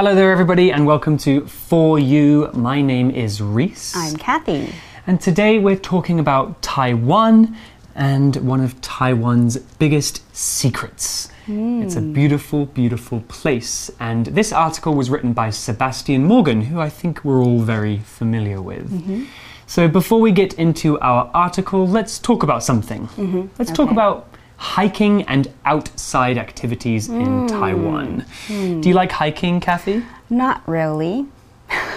Hello there, everybody, and welcome to For You. My name is Reese. I'm Kathy. And today we're talking about Taiwan and one of Taiwan's biggest secrets. Hmm. It's a beautiful, beautiful place. And this article was written by Sebastian Morgan, who I think we're all very familiar with. Mm-hmm. So before we get into our article, let's talk about something. Mm-hmm. Let's talk about hiking and outside activities in hmm. Taiwan. Hmm. Do you like hiking, Kathy? Not really,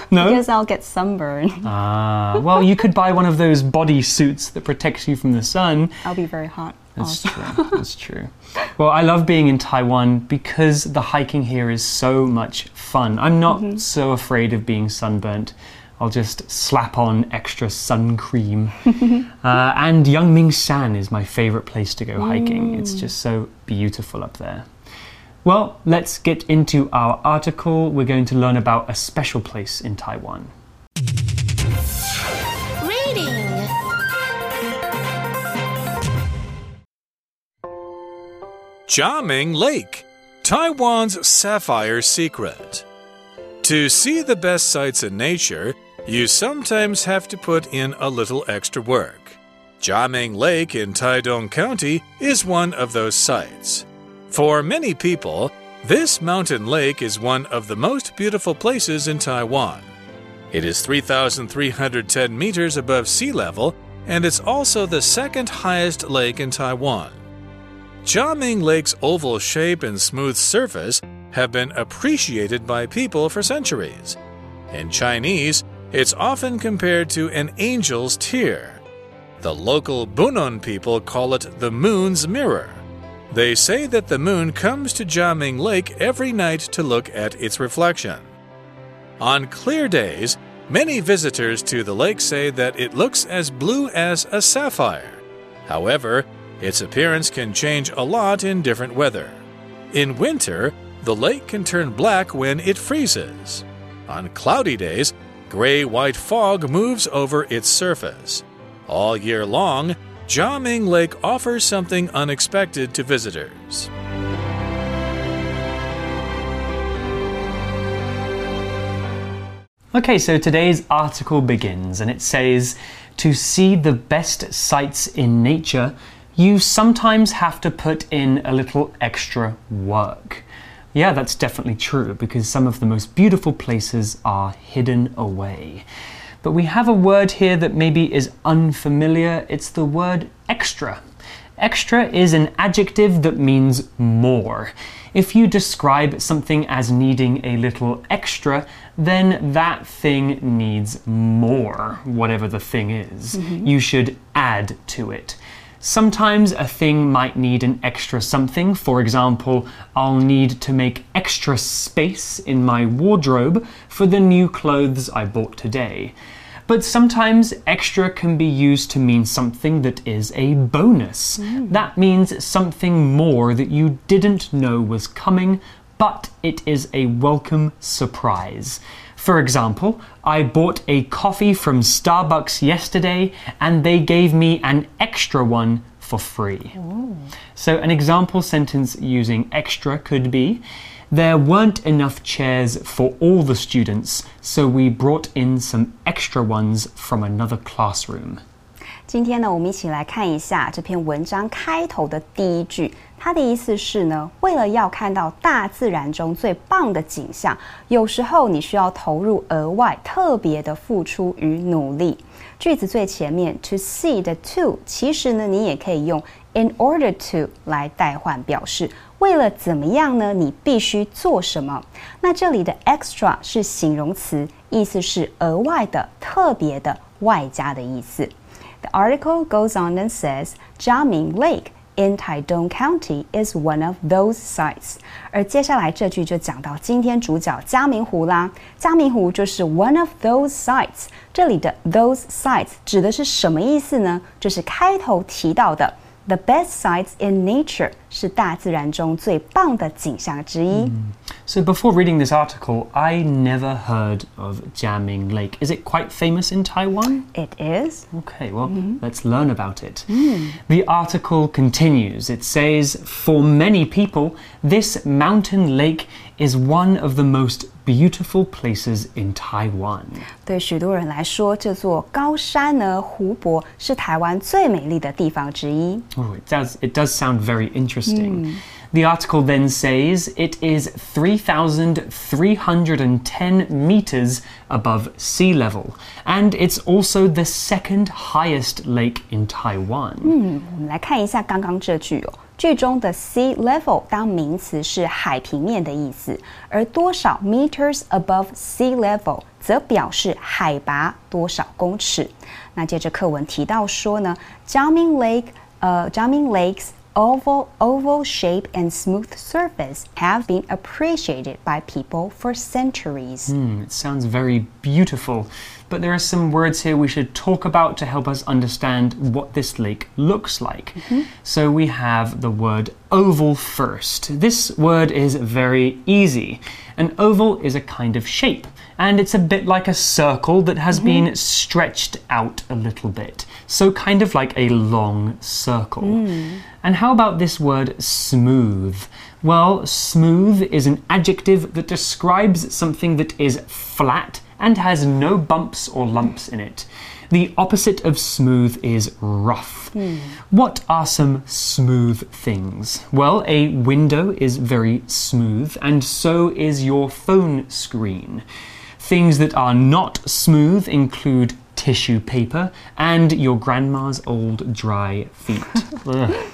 No? because I'll get sunburned. Ah, well, you could buy one of those body suits that protects you from the sun. I'll be very hot. That's true. That's true. Well, I love being in Taiwan because the hiking here is so much fun. I'm not mm-hmm. so afraid of being sunburnt. I'll just slap on extra sun cream. uh, and Yangming Shan is my favorite place to go hiking. It's just so beautiful up there. Well, let's get into our article. We're going to learn about a special place in Taiwan. Reading. Jiaming Lake, Taiwan's sapphire secret. To see the best sights in nature, you sometimes have to put in a little extra work. Jiaming Lake in Taidong County is one of those sites. For many people, this mountain lake is one of the most beautiful places in Taiwan. It is 3,310 meters above sea level, and it's also the second highest lake in Taiwan. Jiaming Lake's oval shape and smooth surface have been appreciated by people for centuries. In Chinese, it's often compared to an angel's tear. The local Bunun people call it the moon's mirror. They say that the moon comes to Jiaming Lake every night to look at its reflection. On clear days, many visitors to the lake say that it looks as blue as a sapphire. However, its appearance can change a lot in different weather. In winter, the lake can turn black when it freezes. On cloudy days, gray white fog moves over its surface. All year long, Jiaming Lake offers something unexpected to visitors. Okay, so today's article begins and it says To see the best sights in nature, you sometimes have to put in a little extra work. Yeah, that's definitely true because some of the most beautiful places are hidden away. But we have a word here that maybe is unfamiliar. It's the word extra. Extra is an adjective that means more. If you describe something as needing a little extra, then that thing needs more, whatever the thing is. Mm-hmm. You should add to it. Sometimes a thing might need an extra something. For example, I'll need to make extra space in my wardrobe for the new clothes I bought today. But sometimes extra can be used to mean something that is a bonus. Mm. That means something more that you didn't know was coming, but it is a welcome surprise. For example, I bought a coffee from Starbucks yesterday and they gave me an extra one for free. So, an example sentence using extra could be There weren't enough chairs for all the students, so we brought in some extra ones from another classroom. 今天呢，我们一起来看一下这篇文章开头的第一句。 它的意思是呢，为了要看到大自然中最棒的景象，有时候你需要投入额外、特别的付出与努力。句子最前面 to see 的 to，其实呢，你也可以用 in order to 来代换表示。为了怎么样呢？你必须做什么？那这里的 extra 是形容词，意思是额外的、特别的、外加的意思。The article goes on and says Jiaming Lake in Taidong County is one of those sites。而接下来这句就讲到今天主角嘉明湖啦。嘉明湖就是 one of those sites。这里的 those sites 指的是什么意思呢？就是开头提到的 the best sights in nature 是大自然中最棒的景象之一。 So, before reading this article, I never heard of Jiaming Lake. Is it quite famous in Taiwan? It is. Okay, well, let's learn about it. The article continues. It says, For many people, this mountain lake is one of the most beautiful places in Taiwan. 对许多人来说，这座高山呢，湖泊是台湾最美丽的地方之一。 Oh, it does it does sound very interesting. The article then says it is 3,310 meters above sea level, and it's also the second highest lake in Taiwan. 我们来看一下刚刚这句哦。 句中的 sea level 当名词是海平面的意思，而多少 meters above sea level 则表示海拔多少公尺。那接着课文提到说呢，Jiaming Lake，呃，Jiaming Lake's oval oval shape and smooth surface have been appreciated by people for centuries. It sounds very beautiful but there are some words here we should talk about to help us understand what this lake looks like. Mm-hmm. So we have the word oval first. This word is very easy. An oval is a kind of shape, and it's a bit like a circle that has mm-hmm. been stretched out a little bit. So, kind of like a long circle. Mm. And how about this word smooth? Well, smooth is an adjective that describes something that is flat and has no bumps or lumps in it. The opposite of smooth is rough. What are some smooth things? Well, a window is very smooth, and so is your phone screen. Things that are not smooth include tissue paper and your grandma's old dry feet.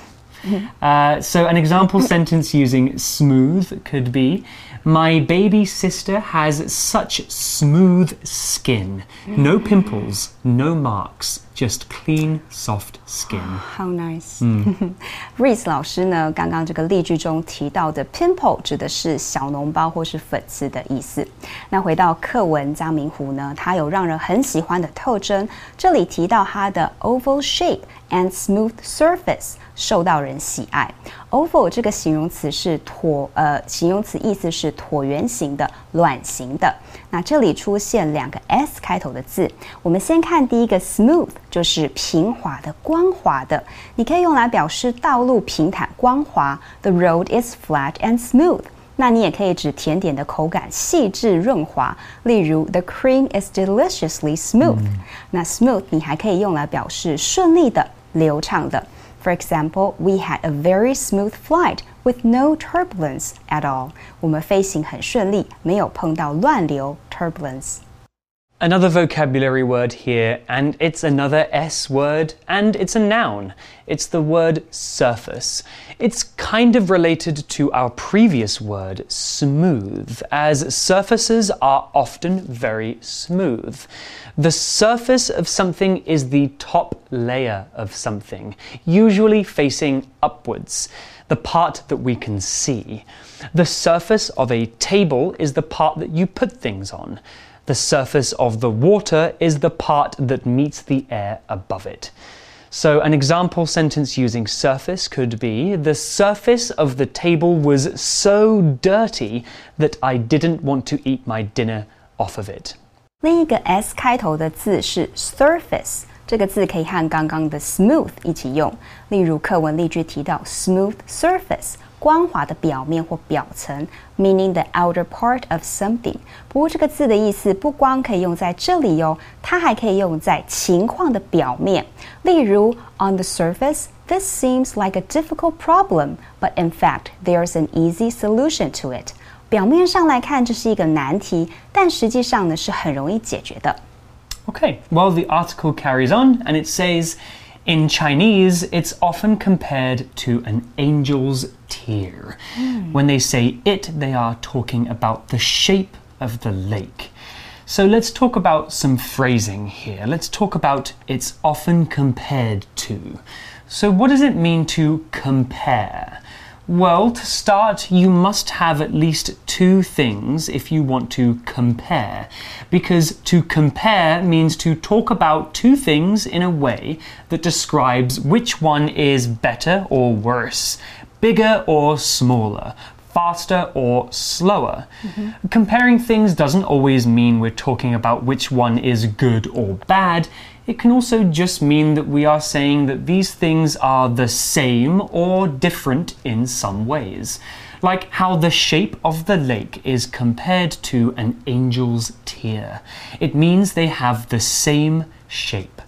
Uh, so, an example sentence using smooth could be My baby sister has such smooth skin. No pimples, no marks, just clean, soft skin. How nice. 嗯，Reese 老师呢，刚刚这个例句中提到的 pimple 指的是小脓包或是粉刺的意思。那回到课文《嘉明湖》呢，它有让人很喜欢的特征。这里提到它的 oval shape and smooth surface 受到人喜爱。oval 这个形容词是椭呃，形容词意思是椭圆形的、卵形的。那这里出现两个 s 开头的字，我们先看第一个 smooth，就是平滑的、光滑的。你可以用来表示道路平坦光滑，The road is flat and smooth。那你也可以指甜点的口感细致润滑，例如 The cream is deliciously smooth。那 smooth 你还可以用来表示顺利的、流畅的。For example, we had a very smooth flight with no turbulence at all. 我们飞行很顺利，没有碰到乱流 turbulence。 Another vocabulary word here, and it's another S word, and it's a noun. It's the word surface. It's kind of related to our previous word, smooth, as surfaces are often very smooth. The surface of something is the top layer of something, usually facing upwards, the part that we can see. The surface of a table is the part that you put things on. The surface of the water is the part that meets the air above it. So, an example sentence using surface could be The surface of the table was so dirty that I didn't want to eat my dinner off of it. 另一个 s 开头的字是 surface， 这个字可以和刚刚的 smooth 一起用。例如课文例句提到 smooth surface，光滑的表面或表层，meaning the outer part of something。不过这个字的意思不光可以用在这里哦，它还可以用在情况的表面。例如 on the surface。This seems like a difficult problem, but in fact, there's an easy solution to it. 表面上来看，这是一个难题，但实际上呢是很容易解决的。Okay, well, the article carries on and it says in Chinese, it's often compared to an angel's tear. Hmm. When they say it, they are talking about the shape of the lake. So let's talk about some phrasing here. Let's talk about it's often compared to. So, what does it mean to compare? Well, to start, you must have at least two things if you want to compare. Because to compare means to talk about two things in a way that describes which one is better or worse, bigger or smaller, faster or slower. Comparing things doesn't always mean we're talking about which one is good or bad. It can also just mean that we are saying that these things are the same or different in some ways. like how the shape of the lake is compared to an angel's tear. It means they have the same shape.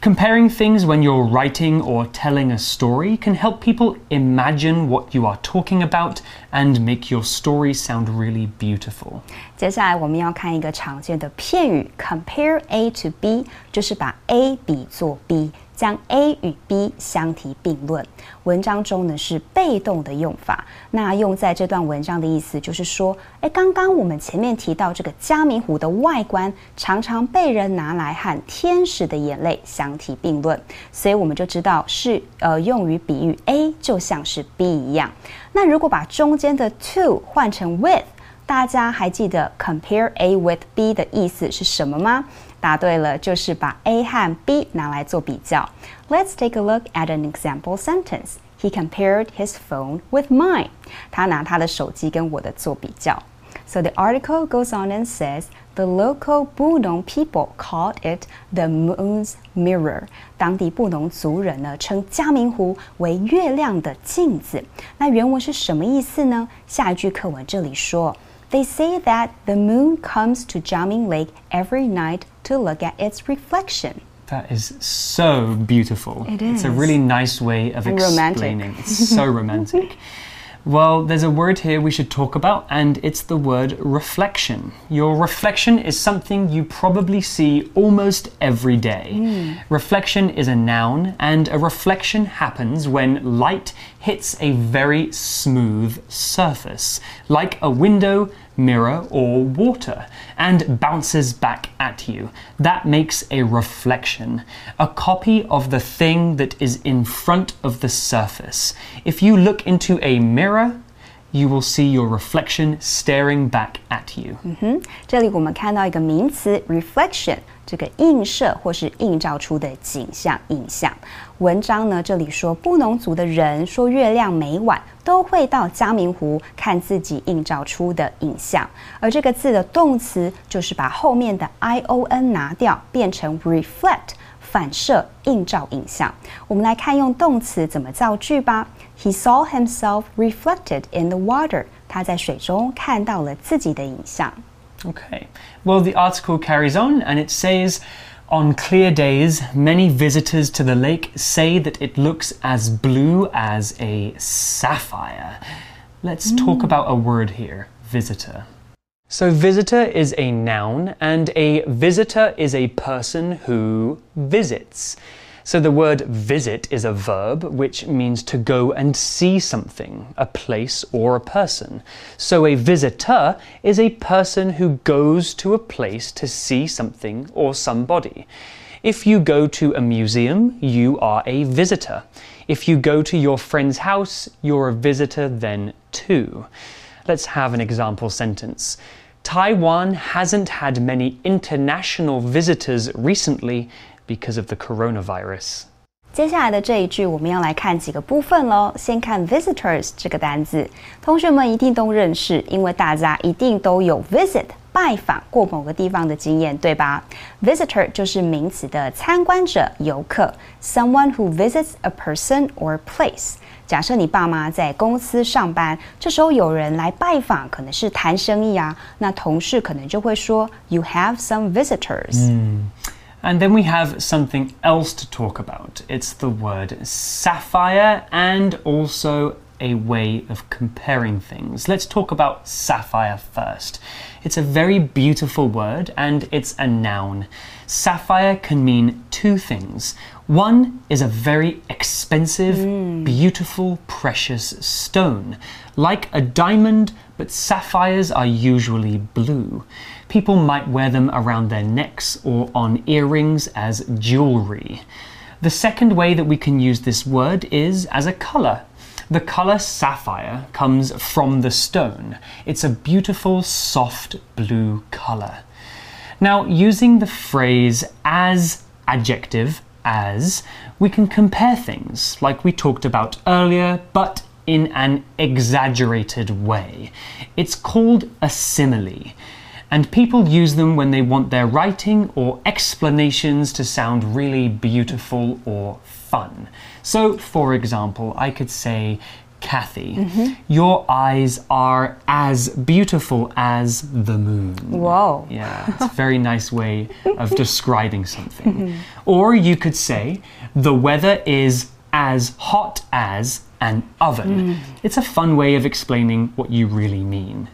Comparing things when you're writing or telling a story can help people imagine what you are talking about and make your story sound really beautiful. 接下来我们要看一个常见的片语，compare A to B，就是把 A 比作 B。 将 A 与 B 相提并论，文章中呢是被动的用法。那用在这段文章的意思就是说，哎，刚刚我们前面提到这个加明湖的外观，常常被人拿来和天使的眼泪相提并论，所以我们就知道是呃用于比喻 A 就像是 B 一样。那如果把中间的 to 换成 with，大家还记得 compare A with B 的意思是什么吗？答对了，就是把 A 和 B 拿来做比较。Let's take a look at an example sentence. He compared his phone with mine. 他拿他的手机跟我的做比较。So the article goes on and says the local Bunun people called it the moon's mirror。当地布农族人呢称嘉明湖为月亮的镜子。那原文是什么意思呢？下一句课文这里说。They say that the moon comes to Jiaming Lake every night to look at its reflection. That is so beautiful. It It's a really nice way of And romantic. explaining. It's so romantic. Well, there's a word here we should talk about, and it's the word reflection. Your reflection is something you probably see almost every day. Hmm. Reflection is a noun, and a reflection happens when light hits a very smooth surface, like a window, mirror, or water, and bounces back at you. That makes a reflection, a copy of the thing that is in front of the surface. If you look into a mirror, you will see your reflection staring back at you. 这里我们看到一个名词 reflection， 这个映射或是映照出的景象、影像。文章呢，这里说布农族的人说，月亮每晚都会到嘉明湖看自己映照出的影像，而这个字的动词就是把后面的 i o n 拿掉，变成 reflect。反射、映照影像。我们来看用动词怎么造句吧。He saw himself reflected in the water. 他在水中看到了自己的影像。OK Well, the article carries on and it says On clear days, many visitors to the lake say that it looks as blue as a sapphire. Let's talk hmm. about a word here visitor. So, visitor is a noun, and a visitor is a person who visits. So, the word visit is a verb which means to go and see something, a place or a person. So, a visitor is a person who goes to a place to see something or somebody. If you go to a museum, you are a visitor. If you go to your friend's house, you're a visitor then too. Let's have an example sentence. Taiwan hasn't had many international visitors recently because of the coronavirus. 接下来的这一句，我们要来看几个部分喽。先看 visitors 这个单字，同学们一定都认识，因为大家一定都有 visit 拜访过某个地方的经验，对吧？Visitor 就是名词的参观者、游客，someone who visits a person or place。假设你爸妈在公司上班，这时候有人来拜访，可能是谈生意啊，那同事可能就会说，You have some visitors。 And then we have something else to talk about. It's the word sapphire and also a way of comparing things. Let's talk about sapphire first. It's a very beautiful word and it's a noun. Sapphire can mean two things. One is a very expensive, hmm. beautiful, precious stone, like a diamond, but sapphires are usually blue. People might wear them around their necks or on earrings as jewelry. The second way that we can use this word is as a color. The color sapphire comes from the stone. It's a beautiful, soft blue color. Now, using the phrase as adjective, as, we can compare things like we talked about earlier, but in an exaggerated way. It's called a simile, and people use them when they want their writing or explanations to sound really beautiful or fun. So, for example, I could say, Kathy, mm-hmm. your eyes are as beautiful as the moon. Whoa. Yeah, it's a very nice way of describing something. Mm-hmm. Or you could say, the weather is as hot as an oven. Mm. It's a fun way of explaining what you really mean.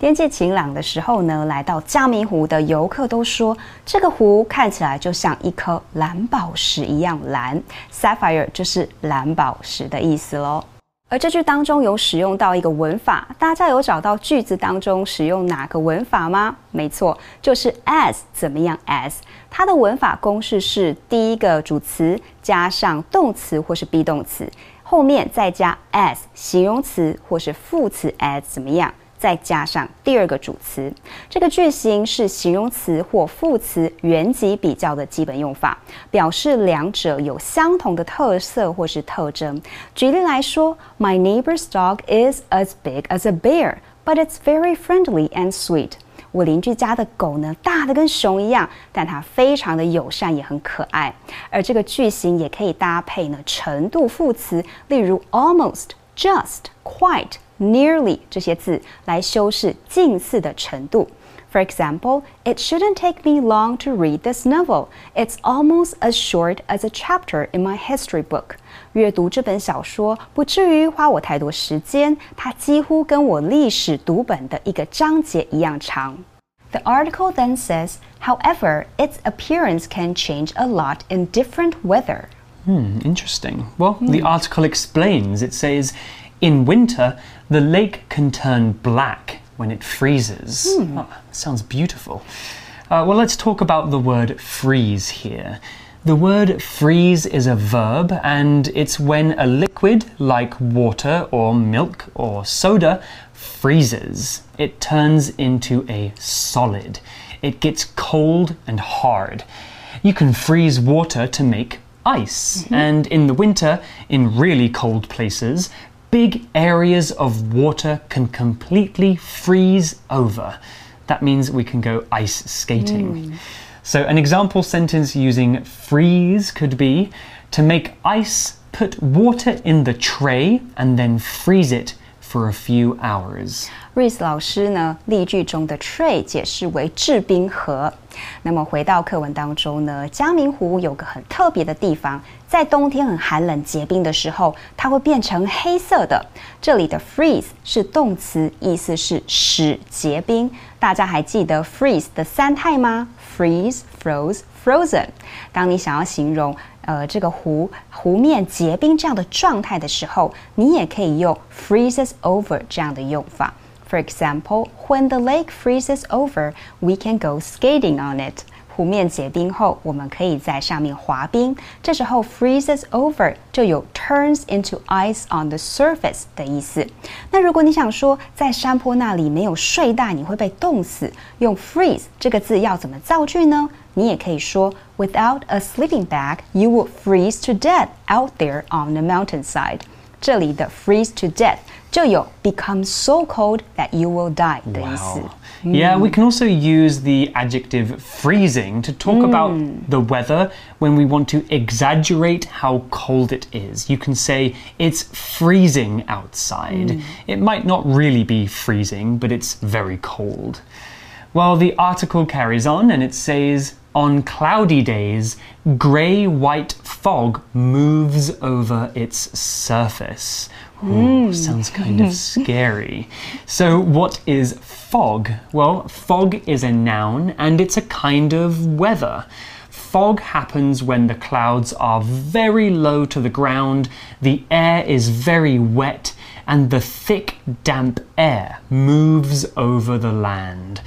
天气晴朗的时候呢，来到嘉明湖的游客都说，这个湖看起来就像一颗蓝宝石一样蓝，sapphire 就是蓝宝石的意思喽。而这句当中有使用到一个文法，大家有找到句子当中使用哪个文法吗？没错，就是 as 怎么样 as，它的文法公式是第一个主词加上动词或是 be 动词，后面再加 as 形容词或是副词 as 怎么样？再加上第二个主词，这个句型是形容词或副词原级比较的基本用法，表示两者有相同的特色或是特征。举例来说，My neighbor's dog is as big as a bear, but it's very friendly and sweet. 我邻居家的狗呢，大的跟熊一样，但它非常的友善，也很可爱。而这个句型也可以搭配呢程度副词，例如 almost、just、quite。nearly 这些字来修饰近似的程度。For example, it shouldn't take me long to read this novel. It's almost as short as a chapter in my history book. 阅读这本小说不至于花我太多时间，它几乎跟我历史读本的一个章节一样长。The article then says, however, its appearance can change a lot in different weather. Hmm, interesting. Well, the article explains it says, in winter, the lake can turn black when it freezes. Oh, sounds beautiful. Uh, well, let's talk about the word freeze here. The word freeze is a verb, and it's when a liquid like water or milk or soda freezes. It turns into a solid. It gets cold and hard. You can freeze water to make ice, mm-hmm. and in the winter, in really cold places, big areas of water can completely freeze over. That means we can go ice skating. Hmm. So, an example sentence using freeze could be to make ice, put water in the tray and then freeze it for a few hours. Reese 老师呢，例句中的 tray 解释为制冰盒。那么回到课文当中呢，江明湖有个很特别的地方，在冬天很寒冷结冰的时候，它会变成黑色的。这里的 freeze 是动词，意思是使结冰。大家还记得 freeze 的三态吗？freeze、froze、frozen。当你想要形容呃这个湖湖面结冰这样的状态的时候，你也可以用 freezes over 这样的用法。For example, when the lake freezes over, we can go skating on it. 湖面结冰后，我们可以在上面滑冰。这时候 freezes over 就有 turns into ice on the surface 的意思。那如果你想说在山坡那里没有睡袋，你会被冻死，用 freeze 这个字要怎么造句呢？ 你也可以说 Without a sleeping bag, you would freeze to death out there on the mountainside. 这里的 freeze to death 就有 become so cold that you will die 的意思。 Yeah, we can also use the adjective freezing to talk about the weather when we want to exaggerate how cold it is. You can say it's freezing outside. It might not really be freezing, but it's very cold. Well, the article carries on and it says on cloudy days, grey white fog moves over its surface. Ooh, hmm. sounds kind of scary. So, what is fog? Well, fog is a noun and it's a kind of weather. Fog happens when the clouds are very low to the ground, the air is very wet, and the thick, damp air moves over the land.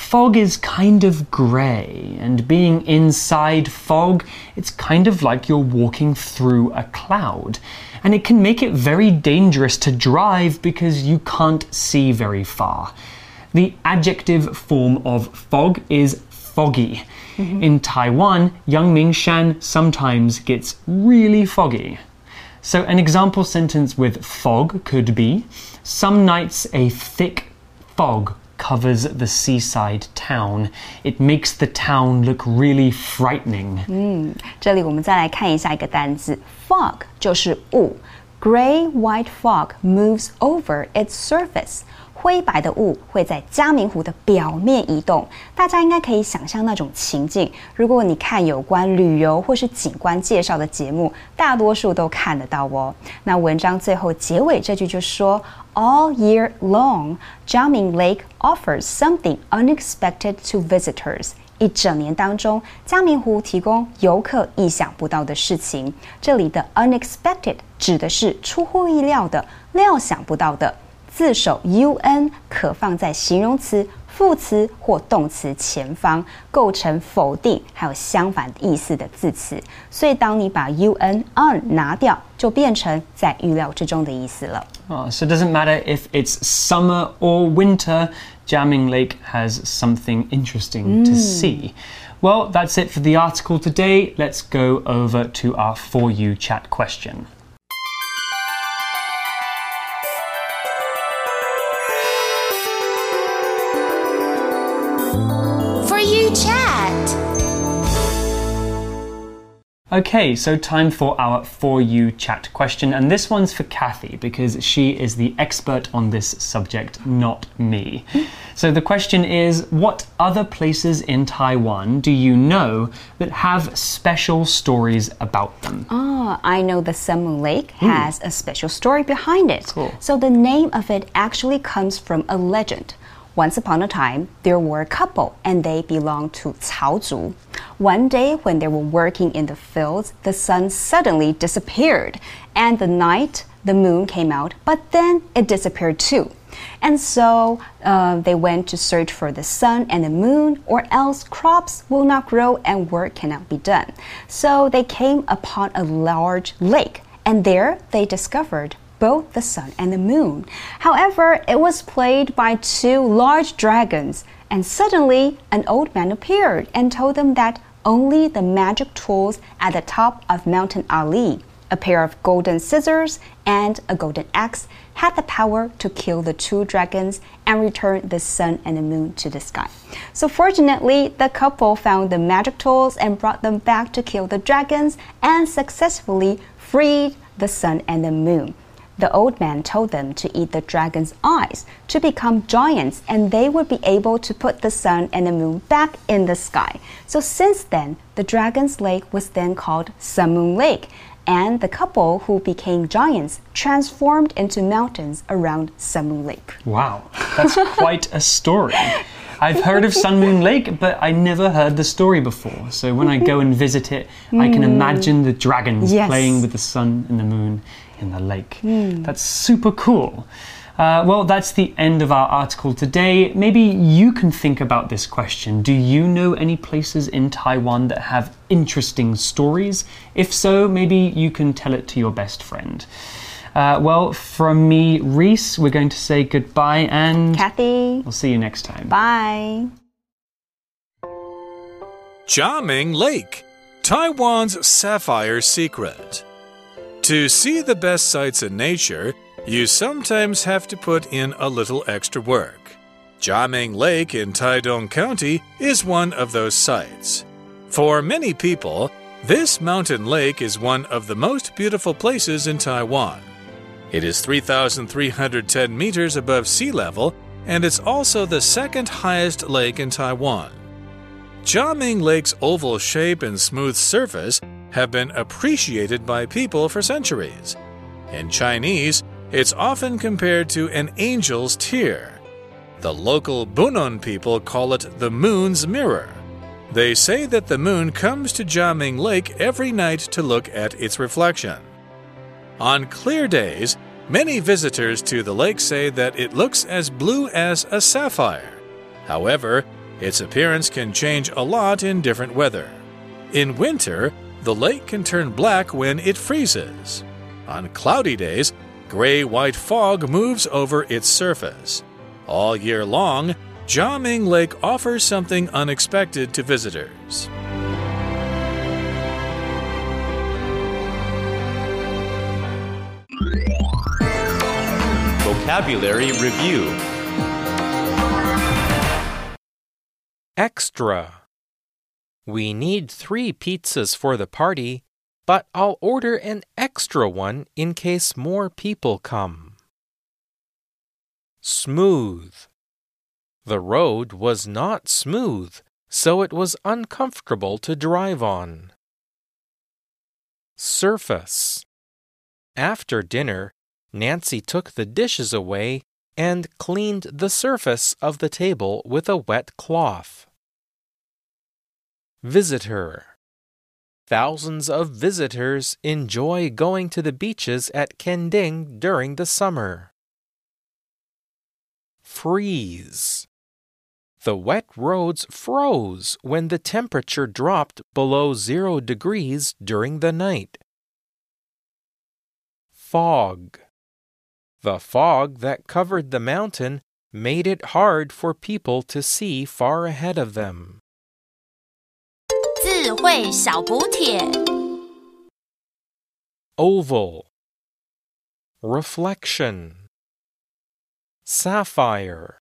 Fog is kind of grey, and being inside fog, it's kind of like you're walking through a cloud. And it can make it very dangerous to drive because you can't see very far. The adjective form of fog is foggy. Mm-hmm. In Taiwan, Yangming Shan sometimes gets really foggy. So, an example sentence with fog could be Some nights a thick fog covers the seaside town. It makes the town look really frightening. 这里我们再来看一下一个单字，fog 就是雾 Gray white fog moves over its surface. 灰白的雾会在加明湖的表面移动，大家应该可以想象那种情境。如果你看有关旅游或是景观介绍的节目，大多数都看得到哦。那文章最后结尾这句就说：All year long, Jiaming Lake offers something unexpected to visitors. 一整年当中，嘉明湖提供游客意想不到的事情。这里的 unexpected 指的是出乎意料的、料想不到的。字首 un 可放在形容词、副词或动词前方，构成否定还有相反意思的字词。所以，当你把 un on 拿掉，就变成在预料之中的意思了。Oh, so it doesn't matter if it's summer or winter. Jiaming Lake has something interesting to mm. see. Well, that's it for the article today. Let's go over to our For You chat question. Okay, so time for our For You chat question, and this one's for Kathy because she is the expert on this subject, not me. So the question is What other places in Taiwan do you know that have special stories about them? Oh, I know the Moon Lake hmm. has a special story behind it. Cool. So the name of it actually comes from a legend. Once upon a time, there were a couple and they belonged to Cao Zhu. One day, when they were working in the fields, the sun suddenly disappeared, and the night, the moon came out, but then it disappeared too. And so uh, they went to search for the sun and the moon, or else crops will not grow and work cannot be done. So they came upon a large lake, and there they discovered both the sun and the moon. However, it was played by two large dragons, and suddenly an old man appeared and told them that only the magic tools at the top of Mountain Ali, a pair of golden scissors and a golden axe, had the power to kill the two dragons and return the sun and the moon to the sky. So, fortunately, the couple found the magic tools and brought them back to kill the dragons and successfully freed the sun and the moon. The old man told them to eat the dragon's eyes to become giants, and they would be able to put the sun and the moon back in the sky. So, since then, the dragon's lake was then called Sun Moon Lake, and the couple who became giants transformed into mountains around Sun Moon Lake. Wow, that's quite a story. I've heard of Sun Moon Lake, but I never heard the story before. So when I go and visit it, I can mm. imagine the dragons Yes. playing with the sun and the moon in the lake. That's super cool. Uh, well, that's the end of our article today. Maybe you can think about this question. Do you know any places in Taiwan that have interesting stories? If so, maybe you can tell it to your best friend. Uh, well, from me, Reese, we're going to say goodbye and Kathy, we'll see you next time. bye. Jiaming Lake, Taiwan's sapphire secret. To see the best sights in nature, you sometimes have to put in a little extra work. Jiaming Lake in Taidong County is one of those sites. For many people, this mountain lake is one of the most beautiful places in Taiwan. It is 3,310 meters above sea level, and it's also the second highest lake in Taiwan. Jiaming Lake's oval shape and smooth surface have been appreciated by people for centuries. In Chinese, it's often compared to an angel's tear. The local Bunun people call it the moon's mirror. They say that the moon comes to Jiaming Lake every night to look at its reflection. On clear days, many visitors to the lake say that it looks as blue as a sapphire. However, its appearance can change a lot in different weather. In winter, the lake can turn black when it freezes. On cloudy days, gray white fog moves over its surface. All year long, Jiaming Lake offers something unexpected to visitors. Vocabulary Review Extra. We need three pizzas for the party, but I'll order an extra one in case more people come. Smooth. The road was not smooth, so it was uncomfortable to drive on. Surface. After dinner, Nancy took the dishes away and cleaned the surface of the table with a wet cloth. Visitor. Thousands of visitors enjoy going to the beaches at Kending during the summer. Freeze. The wet roads froze when the temperature dropped below zero degrees during the night. Fog. The fog that covered the mountain made it hard for people to see far ahead of them. 智慧小补帖。 Oval. Reflection. Sapphire.